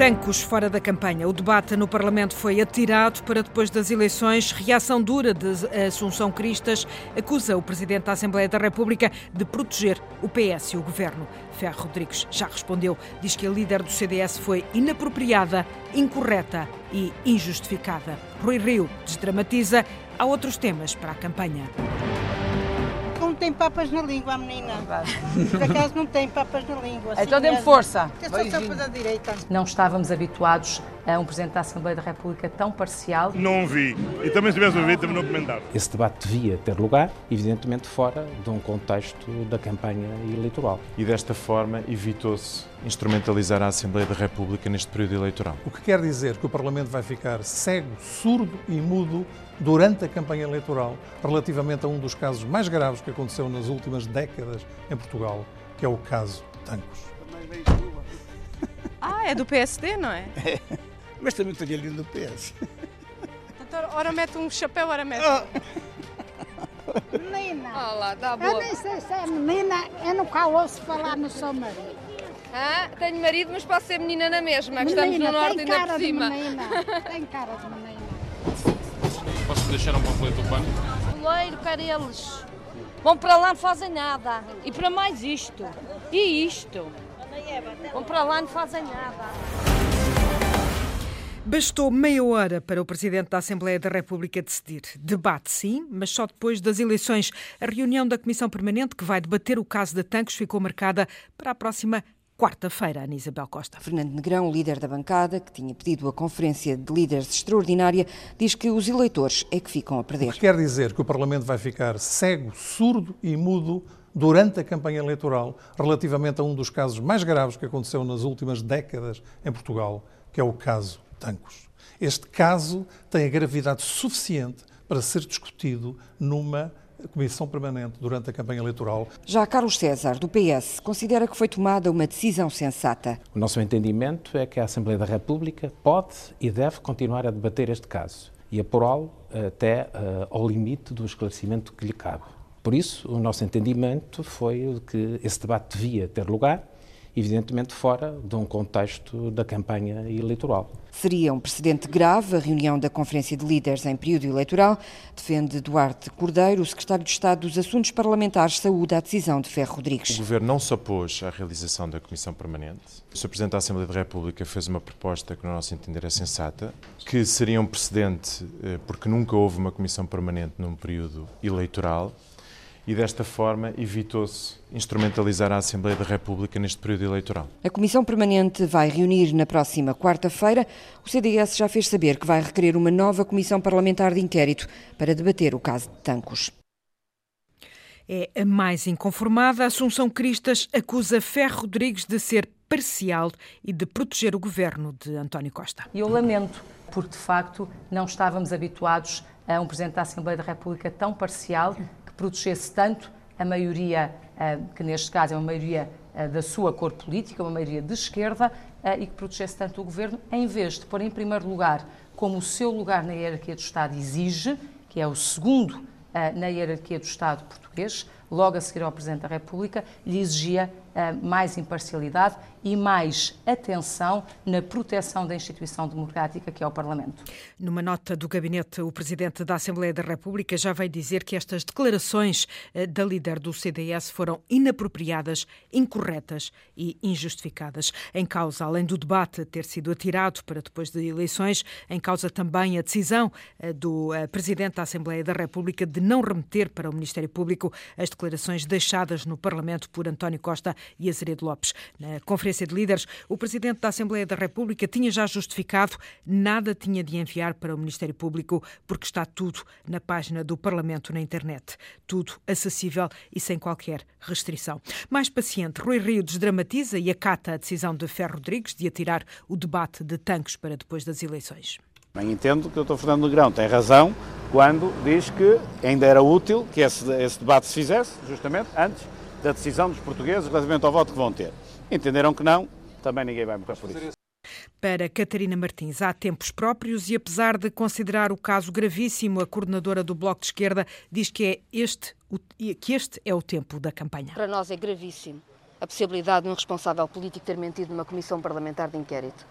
Tancos fora da campanha. O debate no Parlamento foi atirado para depois das eleições. Reação dura de Assunção Cristas acusa o Presidente da Assembleia da República de proteger o PS e o Governo. Ferro Rodrigues já respondeu. Diz que a líder do CDS foi inapropriada, incorreta e injustificada. Rui Rio desdramatiza. Há outros temas para a campanha tem papas na língua, a menina. Por acaso não tem papas na língua. Assim então dê-me força. É só da direita. Não estávamos habituados um Presidente da Assembleia da República tão parcial. Não vi. E também se tivesse ouvido, também não comentava. Esse debate devia ter lugar, evidentemente fora de um contexto da campanha eleitoral. E desta forma evitou-se instrumentalizar a Assembleia da República neste período eleitoral. O que quer dizer que o Parlamento vai ficar cego, surdo e mudo durante a campanha eleitoral relativamente a um dos casos mais graves que aconteceu nas últimas décadas em Portugal, que é o caso Tancos. Ah, é do PSD, não é? Mas também estou ali do PS. Então, ora mete um chapéu, ora mete. Oh. Menina! Olá, dá boa. Eu nem sei se é menina, eu nunca ouço falar no seu marido. Ah, tenho marido, mas posso ser menina na mesma, que estamos no norte ainda por cima. Menina. Tem cara de menina. Posso deixar um panfleto do pano? Boleiro, quer eles. Vão para lá, não fazem nada. E para mais isto. E isto. Vão para lá, não fazem nada. Bastou meia hora para o Presidente da Assembleia da República decidir. Debate, sim, mas só depois das eleições. A reunião da Comissão Permanente, que vai debater o caso de Tancos, ficou marcada para a próxima quarta-feira, Ana Isabel Costa. Fernando Negrão, líder da bancada, que tinha pedido a conferência de líderes extraordinária, diz que os eleitores é que ficam a perder. O que quer dizer que o Parlamento vai ficar cego, surdo e mudo durante a campanha eleitoral relativamente a um dos casos mais graves que aconteceu nas últimas décadas em Portugal, que é o caso Tancos. Este caso tem a gravidade suficiente para ser discutido numa Comissão Permanente durante a campanha eleitoral. Já Carlos César, do PS, considera que foi tomada uma decisão sensata. O nosso entendimento é que a Assembleia da República pode e deve continuar a debater este caso e apurá-lo até uh, ao limite do esclarecimento que lhe cabe. Por isso, o nosso entendimento foi que esse debate devia ter lugar evidentemente fora de um contexto da campanha eleitoral. Seria um precedente grave a reunião da Conferência de Líderes em período eleitoral, defende Duarte Cordeiro, o secretário de Estado dos Assuntos Parlamentares, saúde a decisão de Ferro Rodrigues. O Governo não se opôs à realização da Comissão Permanente. O Sr. Presidente da Assembleia da República fez uma proposta que, no nosso entender, é sensata, que seria um precedente eh, porque nunca houve uma Comissão Permanente num período eleitoral e desta forma evitou-se instrumentalizar a Assembleia da República neste período eleitoral. A Comissão Permanente vai reunir na próxima quarta-feira. O CDS já fez saber que vai requerer uma nova Comissão Parlamentar de Inquérito para debater o caso de Tancos. É a mais inconformada. Assunção Cristas acusa Ferro Rodrigues de ser parcial e de proteger o governo de António Costa. Eu lamento, porque de facto não estávamos habituados a um Presidente da Assembleia da República tão parcial protegesse tanto a maioria, eh, que neste caso é uma maioria eh, da sua cor política, uma maioria de esquerda, eh, e que protegesse tanto o governo, em vez de pôr em primeiro lugar, como o seu lugar na hierarquia do Estado exige, que é o segundo na hierarquia do Estado português, logo a seguir ao Presidente da República, lhe exigia mais imparcialidade e mais atenção na proteção da instituição democrática que é o Parlamento. Numa nota do gabinete, o Presidente da Assembleia da República já veio dizer que estas declarações eh, da líder do CDS foram inapropriadas, incorretas e injustificadas. Em causa, além do debate ter sido atirado para depois de eleições, em causa também a decisão eh, do eh, Presidente da Assembleia da República de não remeter para o Ministério Público as declarações deixadas no Parlamento por António Costa e Azeredo Lopes. Na conferência Conferência de Líderes, o Presidente da Assembleia da República tinha já justificado nada tinha de enviar para o Ministério Público, porque está tudo na página do Parlamento na internet. Tudo acessível e sem qualquer restrição. Mais paciente, Rui Rio desdramatiza e acata a decisão de Ferro Rodrigues de atirar o debate de tanques para depois das eleições. Bem, entendo que o Dr. Fernando Negrão tem razão quando diz que ainda era útil que esse, esse debate se fizesse, justamente antes da decisão dos portugueses relativamente ao voto que vão ter. Entenderam que não, também ninguém vai morrer por isso. Para Catarina Martins, há tempos próprios e, apesar de considerar o caso gravíssimo, a coordenadora do Bloco de Esquerda diz que, é este, que este é o tempo da campanha. Para nós é gravíssimo a possibilidade de um responsável político ter mentido numa comissão parlamentar de inquérito.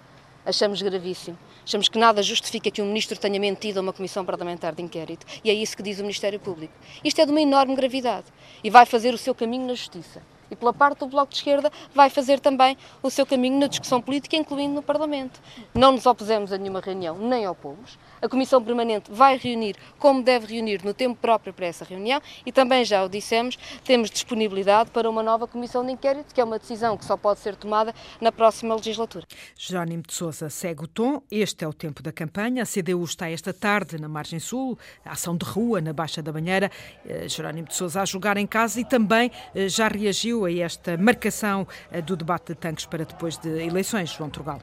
achamos gravíssimo. Achamos que nada justifica que um ministro tenha mentido a uma comissão parlamentar de inquérito. E é isso que diz o Ministério Público. Isto é de uma enorme gravidade e vai fazer o seu caminho na justiça e pela parte do Bloco de Esquerda vai fazer também o seu caminho na discussão política, incluindo no Parlamento. Não nos opusemos a nenhuma reunião, nem opomos. A Comissão Permanente vai reunir como deve reunir no tempo próprio para essa reunião e também já o dissemos, temos disponibilidade para uma nova Comissão de Inquérito, que é uma decisão que só pode ser tomada na próxima legislatura. Jerónimo de Sousa segue o tom. Este é o tempo da campanha. A CDU está esta tarde na Margem Sul, ação de rua na Baixa da Banheira. Eh, Jerónimo de Sousa a jogar em casa e também eh, já reagiu a esta marcação eh, do debate de tanques para depois de eleições, João Trugal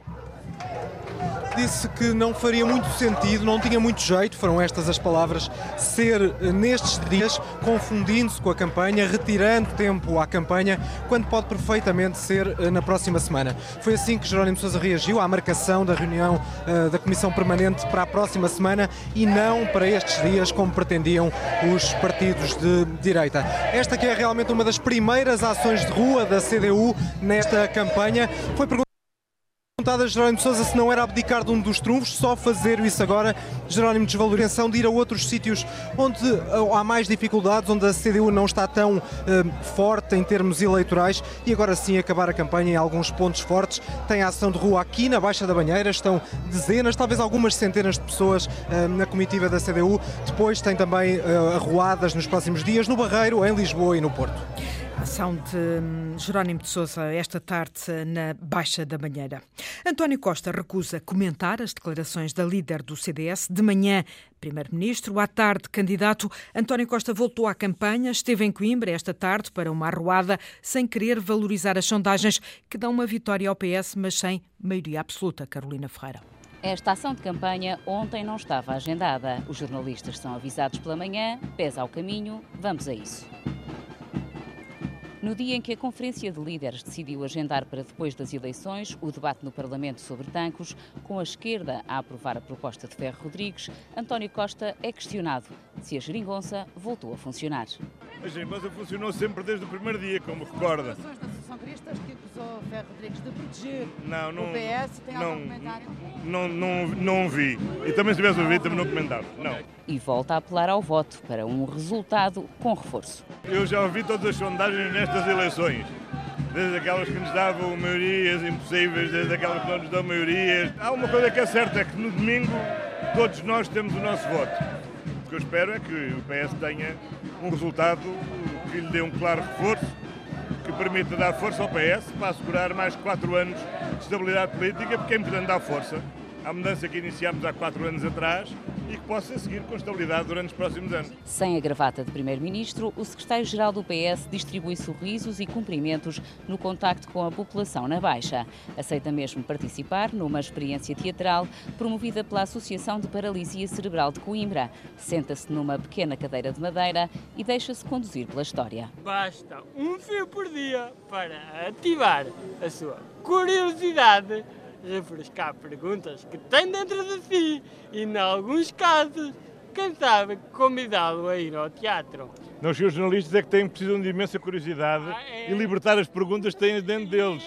disse que não faria muito sentido, não tinha muito jeito, foram estas as palavras, ser eh, nestes dias confundindo-se com a campanha, retirando tempo à campanha, quando pode perfeitamente ser eh, na próxima semana. Foi assim que Jerónimo Sousa reagiu à marcação da reunião uh, da Comissão Permanente para a próxima semana e não para estes dias, como pretendiam os partidos de direita. Esta que é realmente uma das primeiras ações de rua da CDU nesta campanha. Foi a Jerónimo de Sousa se não era abdicar de um dos trunfos, só fazer isso agora, Jerónimo de desvalorização de ir a outros sítios onde há mais dificuldades, onde a CDU não está tão uh, forte em termos eleitorais e agora sim acabar a campanha em alguns pontos fortes. Tem a ação de rua aqui na Baixa da Banheira, estão dezenas, talvez algumas centenas de pessoas uh, na comitiva da CDU. Depois tem também uh, arruadas nos próximos dias no Barreiro, em Lisboa e no Porto. Ação de hum, Jerónimo de Sousa esta tarde na Baixa da Banheira. António Costa recusa comentar as declarações da líder do CDS. De manhã, primeiro-ministro, à tarde, candidato. António Costa voltou à campanha, esteve em Coimbra esta tarde para uma arruada, sem querer valorizar as sondagens que dão uma vitória ao PS, mas sem maioria absoluta. Carolina Ferreira. Esta ação de campanha ontem não estava agendada. Os jornalistas são avisados pela manhã, pesa ao caminho, vamos a isso. No dia em que a Conferência de Líderes decidiu agendar para depois das eleições o debate no Parlamento sobre tancos, com a esquerda a aprovar a proposta de Ferro Rodrigues, António Costa é questionado se a geringonça voltou a funcionar. A geringonça funcionou sempre desde o primeiro dia, como recorda. As da Associação Ferro Rodrigues de proteger não, não, o PS, tem não, algum comentário? Não, não, não vi. E também se tivesse ouvido, também não comentar. Não. E volta a apelar ao voto para um resultado com reforço. Eu já ouvi todas as sondagens nestas eleições. Desde aquelas que nos davam maiorias impossíveis, desde aquelas que não nos dão maiorias. Há uma coisa que é certa, é que no domingo todos nós temos o nosso voto. O que eu espero é que o PS tenha um resultado que lhe dê um claro reforço, que permita dar força ao PS para assegurar mais quatro anos de estabilidade política, porque é importante dar força. À mudança que iniciámos há quatro anos atrás e que possa seguir com estabilidade durante os próximos anos. Sem a gravata de Primeiro-Ministro, o secretário-geral do PS distribui sorrisos e cumprimentos no contacto com a população na Baixa. Aceita mesmo participar numa experiência teatral promovida pela Associação de Paralisia Cerebral de Coimbra. Senta-se numa pequena cadeira de madeira e deixa-se conduzir pela história. Basta um fio por dia para ativar a sua curiosidade refrescar perguntas que tem dentro de si e, em alguns casos, quem sabe, convidá-lo a ir ao teatro. Não, os jornalistas é que têm, precisam de imensa curiosidade ah, é. e libertar as perguntas que têm dentro deles.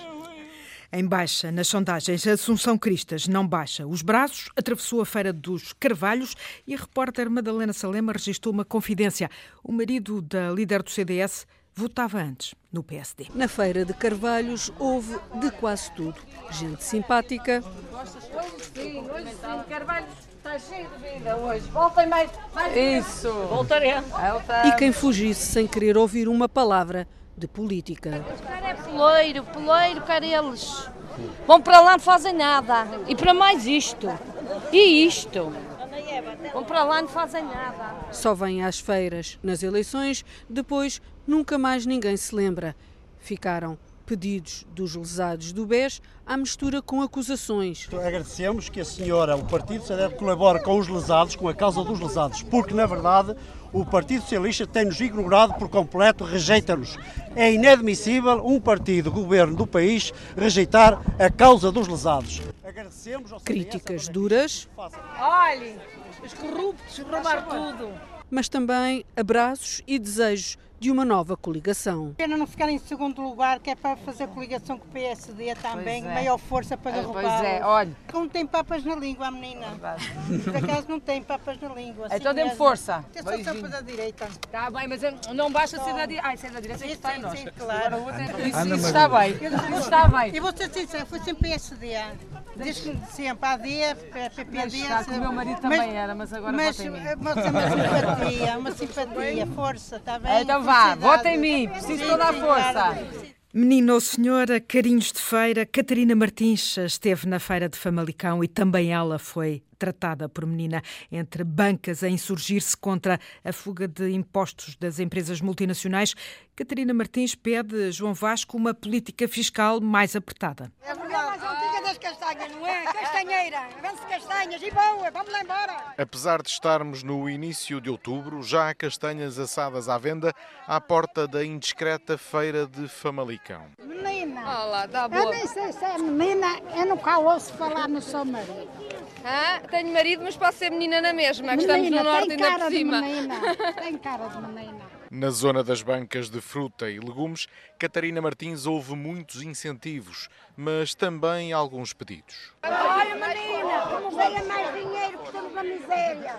Em baixa, nas sondagens, Assunção Cristas não baixa os braços, atravessou a Feira dos Carvalhos e a repórter Madalena Salema registrou uma confidência. O marido da líder do CDS votava antes no PSD. Na Feira de Carvalhos houve de quase tudo. Gente simpática. Sim, hoje sim, Carvalhos está cheio de vida hoje. Voltem mais. mais Isso. Voltaremos. E quem fugisse sem querer ouvir uma palavra de política. É peleiro, peleiro, quer eles. Vão para lá, não fazem nada. E para mais isto. E isto. Vão para lá, não fazem nada. Só vêm às feiras nas eleições, depois nunca mais ninguém se lembra. Ficaram pedidos dos lesados do BES à mistura com acusações. Agradecemos que a senhora, o Partido Socialista, colabore com os lesados, com a causa dos lesados, porque na verdade o Partido Socialista tem-nos ignorado por completo, rejeita-nos. É inadmissível um partido, governo do país, rejeitar a causa dos lesados. Agradecemos ao Críticas duras. Olhe, os corruptos roubar tudo. Mas também abraços e desejos de uma nova coligação. Pena não ficar em segundo lugar, que é para fazer coligação com o PSD também, é. maior força para derrubar. Pois é, olha. Não tem papas na língua, a menina. Por acaso não tem papas na língua. Assim Então dê-me força. É só sempre da direita. Está bem, mas não basta ser da direita. Ai, ser da direita é que está em nós. Sim, claro. Isso, isso está bem. Isso está bem. E vou ser sincera, foi sempre PSD. Desde sempre, AD, PPD. Está, que o meu marido também era, mas agora mas, vota em mim. Mas é uma simpatia, uma simpatia, força, está bem? Então vá, vota em mim, preciso toda a força. Menina ou senhora, carinhos de feira, Catarina Martins esteve na feira de Famalicão e também ela foi tratada por menina entre bancas a insurgir-se contra a fuga de impostos das empresas multinacionais. Catarina Martins pede João Vasco uma política fiscal mais apertada. É a mulher mais antiga das castanhas, não é? Castanheira, vende-se castanhas e boa, vamos lá embora. Apesar de estarmos no início de outubro, já há castanhas assadas à venda à porta da indiscreta feira de Famalicão. Menina, Olá, dá eu boa. nem sei se é menina, eu nunca ouço falar no seu marido. Hã? tenho marido, mas posso ser menina na mesma, que estamos no norte ainda por de cima. menina, tem cara de menina. Na zona das bancas de fruta e legumes, Catarina Martins houve muitos incentivos, mas também alguns pedidos. Olha menina, que nos deem mais dinheiro que estamos na miséria.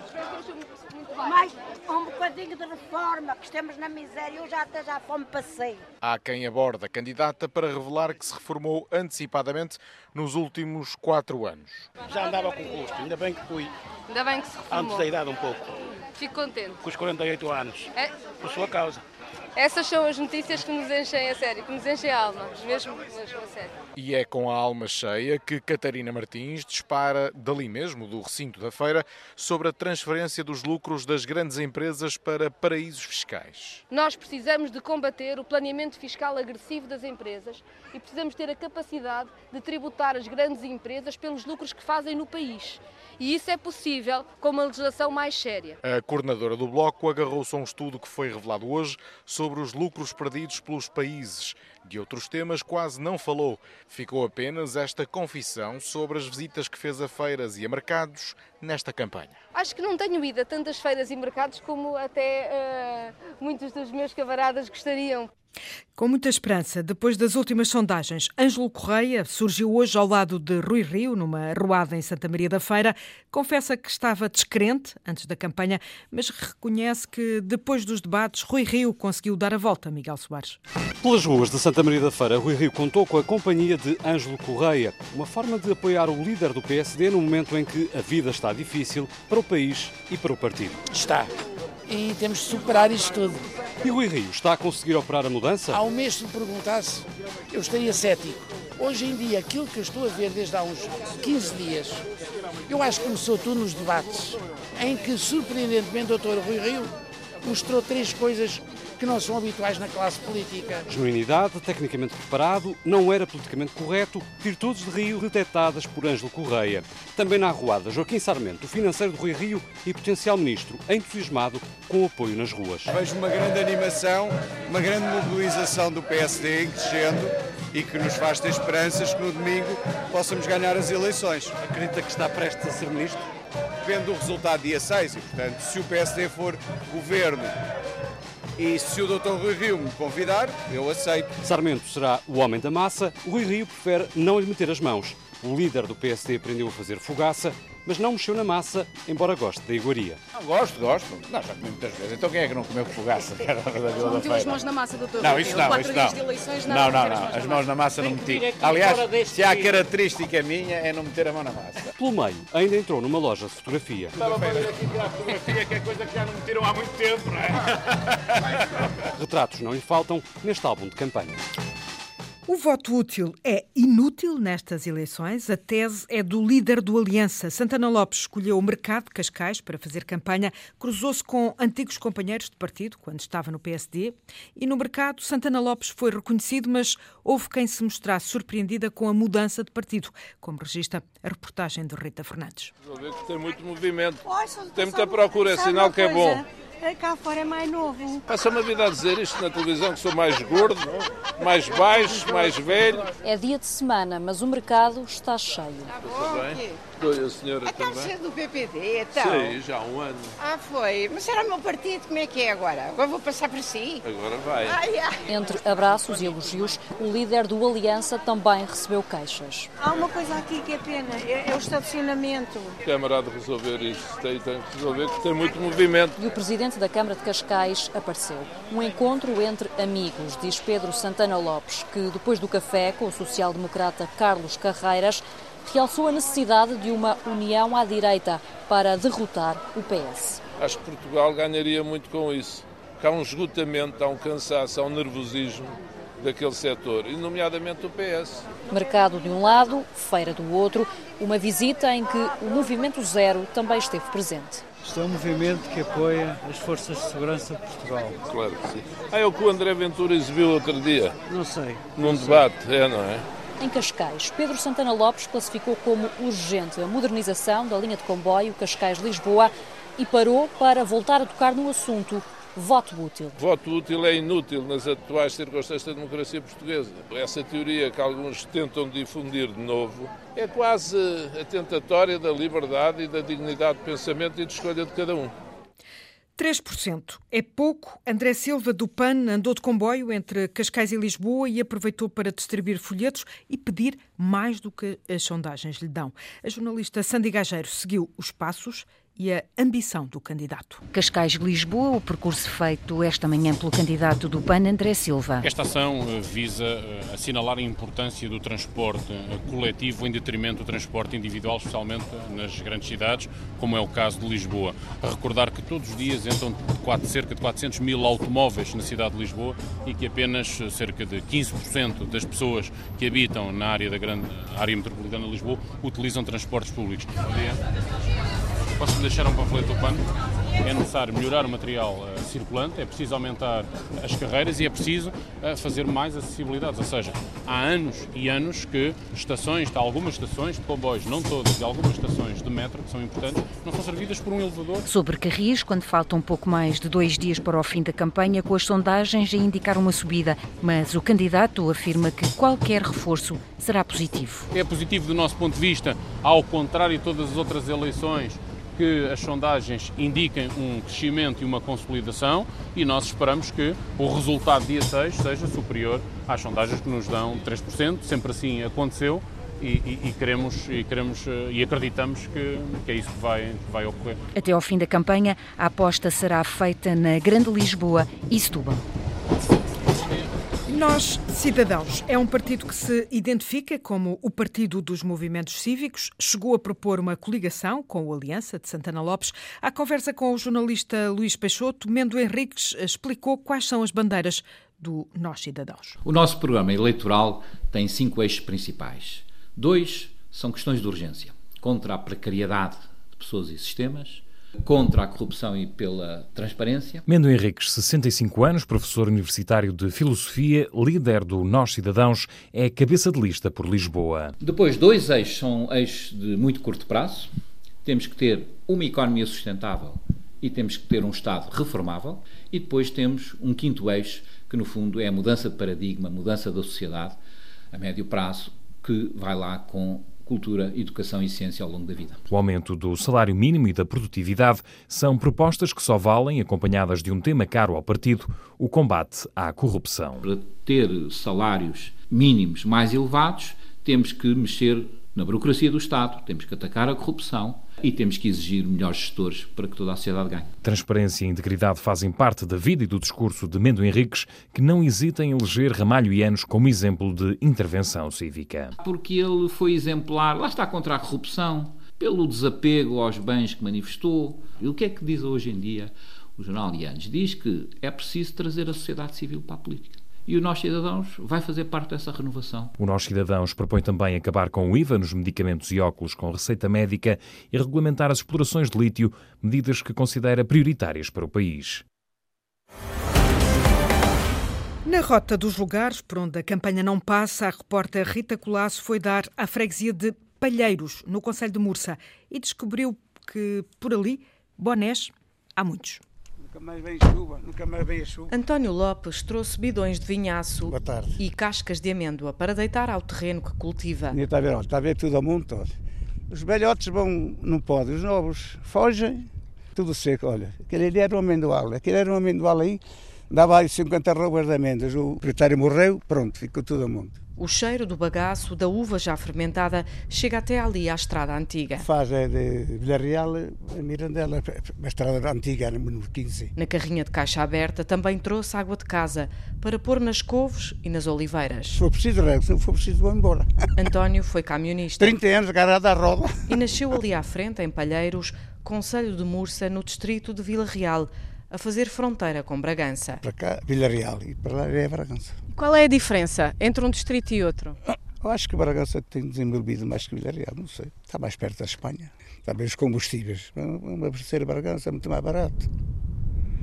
Mais um bocadinho de reforma, que estamos na miséria. Eu já até já fome passei. Há quem aborda a candidata para revelar que se reformou antecipadamente nos últimos quatro anos. Já andava com custo, ainda bem que fui Ainda bem que se reformou. antes da idade um pouco, Fico contente. com os 48 anos, É, por sua causa. essas são as notícias que nos enchem a sério, que nos enchem a alma, mesmo, mesmo a sério. E é com a alma cheia que Catarina Martins dispara, dali mesmo, do recinto da feira, sobre a transferência dos lucros das grandes empresas para paraísos fiscais. Nós precisamos de combater o planeamento fiscal agressivo das empresas e precisamos ter a capacidade de tributar as grandes empresas pelos lucros que fazem no país. E isso é possível com uma legislação mais séria. A coordenadora do Bloco agarrou-se a um estudo que foi revelado hoje sobre os lucros perdidos pelos países. De outros temas quase não falou. Ficou apenas esta confissão sobre as visitas que fez a feiras e a mercados nesta campanha. Acho que não tenho ido a tantas feiras e mercados como até eh, muitos dos meus camaradas gostariam. Com muita esperança, depois das últimas sondagens, Ângelo Correia surgiu hoje ao lado de Rui Rio, numa arruada em Santa Maria da Feira. Confessa que estava descrente antes da campanha, mas reconhece que depois dos debates, Rui Rio conseguiu dar a volta, Miguel Soares. Pelas ruas de Santa Maria da Feira, Rui Rio contou com a companhia de Ângelo Correia, uma forma de apoiar o líder do PSD no momento em que a vida está difícil para o país e para o partido. Está. E temos de superar isto tudo. E Rui Rio está a conseguir operar a mudança? Há um mês, se me perguntasse, eu estaria cético. Hoje em dia, aquilo que eu estou a ver desde há uns 15 dias, eu acho que começou tudo nos debates, em que, surpreendentemente, o Dr. Rui Rio mostrou três coisas que não são habituais na classe política. Genuinidade, tecnicamente preparado, não era politicamente correto, virtudes de Rio detectadas por Ângelo Correia. Também na arruada, Joaquim Sarmento, financeiro de Rui Rio e potencial ministro, entusiasmado com o apoio nas ruas. Vejo uma grande animação, uma grande mobilização do PSD em crescendo e que nos faz ter esperanças que no domingo possamos ganhar as eleições. Acredita que está prestes a ser ministro? Depende do resultado dia 6 e, portanto, se o PSD for governo e se o Dr. Rui Rio me convidar, eu aceito. Sarmento será o homem da massa, Rui Rio prefere não lhe meter as mãos. O líder do PSD aprendeu a fazer fogaça, mas não mexeu na massa, embora goste da iguaria. Não, gosto, gosto. Não, já comi muitas vezes. Então quem é que não comeu fogaça? Não meteu as mãos na massa, doutor. Não, isso não, isso não. eleições, não, não, meter não. as As mãos na massa não meti. Aliás, se há característica minha é não meter a mão na massa. Pelo meio, ainda entrou numa loja de fotografia. Estava a ver aqui tirar fotografia, que é coisa que já não metiram há muito tempo, não é? Retratos não lhe faltam neste álbum de campanha. O voto útil é inútil nestas eleições. A tese é do líder do Aliança. Santana Lopes escolheu o mercado de Cascais para fazer campanha, cruzou-se com antigos companheiros de partido quando estava no PSD e no mercado Santana Lopes foi reconhecido, mas houve quem se mostrasse surpreendida com a mudança de partido, como registra a reportagem de Rita Fernandes. Tem muito movimento, tem muita procura, é sinal que é bom. Cá fora é mais novo. Passa-me a vida a dizer isto na televisão, que sou mais gordo, mais baixo, mais velho. É dia de semana, mas o mercado está cheio. Está bem? A senhora Então, também. é do PPD, então? Sim, já há um ano. Ah, foi. Mas era o meu partido, como é que é agora? Agora vou passar para si. Agora vai. Ai, ai. Entre abraços e elogios, o líder do Aliança também recebeu queixas. Há uma coisa aqui que é pena, é, é o estacionamento. A Câmara há de resolver isto. Tem, tem que resolver, que tem muito movimento. E o presidente da Câmara de Cascais apareceu. Um encontro entre amigos, diz Pedro Santana Lopes, que depois do café com o social-democrata Carlos Carreiras, realçou a necessidade de uma união à direita para derrotar o PS. Acho que Portugal ganharia muito com isso. Porque há um esgotamento, há um cansaço, há um nervosismo daquele setor, e nomeadamente o PS. Mercado de um lado, feira do outro, uma visita em que o Movimento Zero também esteve presente. Isto é um movimento que apoia as forças de segurança de Portugal. Claro que sim. Ah, é o que o André Ventura exibiu outro dia. Não sei. Num debate, é, não é? Em Cascais, Pedro Santana Lopes classificou como urgente a modernização da linha de comboio Cascais-Lisboa e parou para voltar a tocar no assunto voto útil. Voto útil é inútil nas atuais circunstâncias da democracia portuguesa. Essa teoria que alguns tentam difundir de novo é quase a tentatória da liberdade e da dignidade de pensamento e de escolha de cada um. 3%. É pouco. André Silva, do PAN, andou de comboio entre Cascais e Lisboa e aproveitou para distribuir folhetos e pedir mais do que as sondagens lhe dão. A jornalista Sandy Gageiro seguiu os passos e a ambição do candidato. Cascais-Lisboa, o percurso feito esta manhã pelo candidato do PAN, André Silva. Esta ação eh, visa eh, assinalar a importância do transporte eh, coletivo em detrimento do transporte individual, especialmente nas grandes cidades, como é o caso de Lisboa. A recordar que todos os dias entram quatro, cerca de 400 mil automóveis na cidade de Lisboa e que apenas cerca de 15% das pessoas que habitam na área da grande área metropolitana de Lisboa utilizam transportes públicos. Bom dia. Posso deixar um panfleto do PAN? É necessário melhorar o material uh, circulante, é preciso aumentar as carreiras e é preciso uh, fazer mais acessibilidades. Ou seja, há anos e anos que estações, algumas estações de comboios, não todas, e algumas estações de metro, que são importantes, não são servidas por um elevador. Sobre Carris, quando faltam um pouco mais de dois dias para o fim da campanha, com as sondagens a indicar uma subida, mas o candidato afirma que qualquer reforço será positivo. É positivo do nosso ponto de vista, ao contrário de todas as outras eleições, que as sondagens indiquem um crescimento e uma consolidação e nós esperamos que o resultado dia 6 seja superior às sondagens que nos dão 3%, sempre assim aconteceu e, e, e queremos, e, queremos, e acreditamos que, que é isso que vai, que vai ocorrer. Até ao fim da campanha, a aposta será feita na Grande Lisboa e Setúbal. Nós, Cidadãos, é um partido que se identifica como o Partido dos Movimentos Cívicos. Chegou a propor uma coligação com o Aliança de Santana Lopes. À conversa com o jornalista Luís Peixoto, Mendo Henriques explicou quais são as bandeiras do Nós Cidadãos. O nosso programa eleitoral tem cinco eixos principais. Dois são questões de urgência: contra a precariedade de pessoas e sistemas contra a corrupção e pela transparência. Mendo Henriques, 65 anos, professor universitário de Filosofia, líder do Nós Cidadãos, é cabeça de lista por Lisboa. Depois, dois eixos são eixos de muito curto prazo. Temos que ter uma economia sustentável e temos que ter um Estado reformável. E depois temos um quinto eixo, que no fundo é a mudança de paradigma, a mudança da sociedade a médio prazo, que vai lá com cultura, educação e ciência ao longo da vida. O aumento do salário mínimo e da produtividade são propostas que só valem, acompanhadas de um tema caro ao partido, o combate à corrupção. Para ter salários mínimos mais elevados, temos que mexer na burocracia do Estado, temos que atacar a corrupção e temos que exigir melhores gestores para que toda a sociedade ganhe. Transparência e integridade fazem parte da vida e do discurso de Mendo Henriques, que não hesita em eleger Ramalho e Anos como exemplo de intervenção cívica. Porque ele foi exemplar, lá está contra a corrupção, pelo desapego aos bens que manifestou. E o que é que diz hoje em dia o jornal Ianes? Diz que é preciso trazer a sociedade civil para a política e o Nós Cidadãos vai fazer parte dessa renovação. O Nós Cidadãos propõe também acabar com o IVA nos medicamentos e óculos com receita médica e regulamentar as explorações de lítio, medidas que considera prioritárias para o país. Na rota dos lugares por onde a campanha não passa, a repórter Rita Colasso foi dar à freguesia de Palheiros, no Conselho de Mursa, e descobriu que por ali, bonés, há muitos. Mais vem chuva, nunca mais vem a chuva. António Lopes trouxe bidões de vinhaço e cascas de amêndoa para deitar ao terreno que cultiva. Está a ver, está a ver tudo ao mundo todo. Os velhotes vão, não podem, os novos fogem, tudo seco, olha. Aquele ali era um amendoal, aquele era um amendoal aí, dava aí 50 roubas de amêndoas. O proprietário morreu, pronto, ficou tudo ao mundo. O cheiro do bagaço, da uva já fermentada, chega até ali à estrada antiga. Faz é de Villarreal a Mirandela, a estrada antiga, número 15. Na carrinha de caixa aberta também trouxe água de casa para pôr nas couves e nas oliveiras. Se for preciso, se for preciso, vou embora. António foi camionista. 30 anos agarrado à roda. E nasceu ali à frente, em Palheiros, Conselho de Mursa, no distrito de Vila Real, a fazer fronteira com Bragança. Para cá, Vila Real, e para lá é Bragança. Qual é a diferença entre um distrito e outro? Eu acho que Bragança tem desenvolvido mais que Vila Real, não sei. Está mais perto da Espanha. Também os combustíveis. Uma terceira Bragança é muito mais barato.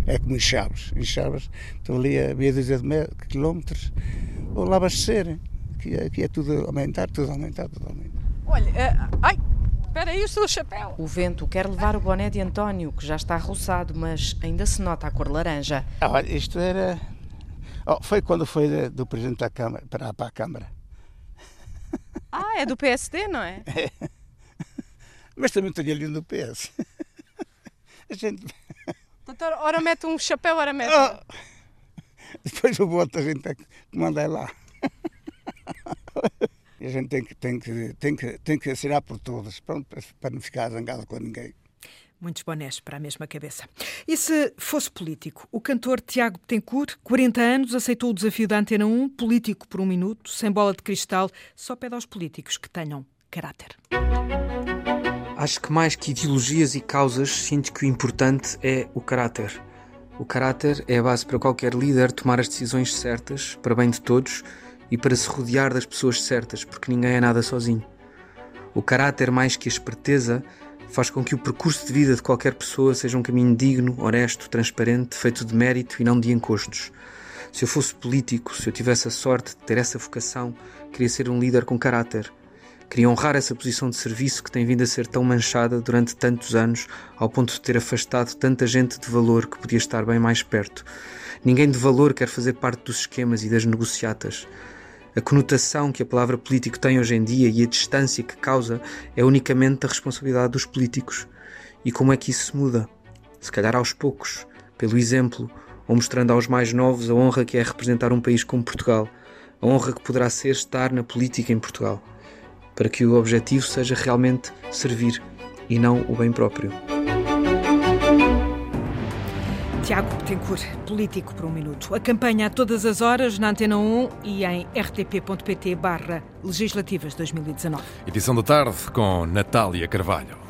É como em Chaves. Em Chaves estão ali a meia dúzia de quilómetros. Vão lá abastecer. Aqui, aqui é tudo aumentar, tudo aumentar, tudo aumentar. Olha, uh, ai, Espera aí o seu chapéu. O vento quer levar o boné de António, que já está roçado, mas ainda se nota a cor laranja. Ah, olha, isto era. Oh, foi quando foi do Presidente da Câmara para, para a Câmara. Ah, é do PSD, não é? é. Mas também tenho ali do PS. A gente. Doutor, ora mete um chapéu, ora mete. Oh. Depois o voto a gente que mandar lá. E a gente tem que, tem que, tem que, tem que assinar por todas, pronto, para não ficar zangado com ninguém. Muitos bonés para a mesma cabeça. E se fosse político? O cantor Tiago Betancourt, 40 anos, aceitou o desafio da Antena 1, político por um minuto, sem bola de cristal, só pede aos políticos que tenham caráter. Acho que mais que ideologias e causas, sinto que o importante é o caráter. O caráter é a base para qualquer líder tomar as decisões certas, para bem de todos, e para se rodear das pessoas certas, porque ninguém é nada sozinho. O caráter, mais que a esperteza, faz com que o percurso de vida de qualquer pessoa seja um caminho digno, honesto, transparente, feito de mérito e não de encostos. Se eu fosse político, se eu tivesse a sorte de ter essa vocação, queria ser um líder com caráter. Queria honrar essa posição de serviço que tem vindo a ser tão manchada durante tantos anos, ao ponto de ter afastado tanta gente de valor que podia estar bem mais perto. Ninguém de valor quer fazer parte dos esquemas e das negociatas. A conotação que a palavra político tem hoje em dia e a distância que causa é unicamente da responsabilidade dos políticos. E como é que isso se muda? Se calhar aos poucos, pelo exemplo, ou mostrando aos mais novos a honra que é representar um país como Portugal, a honra que poderá ser estar na política em Portugal, para que o objetivo seja realmente servir e não o bem próprio. Tiago Betancourt, político por um minuto. A campanha a todas as horas na Antena 1 e em rtp.pt barra legislativas 2019. Edição da tarde com Natália Carvalho.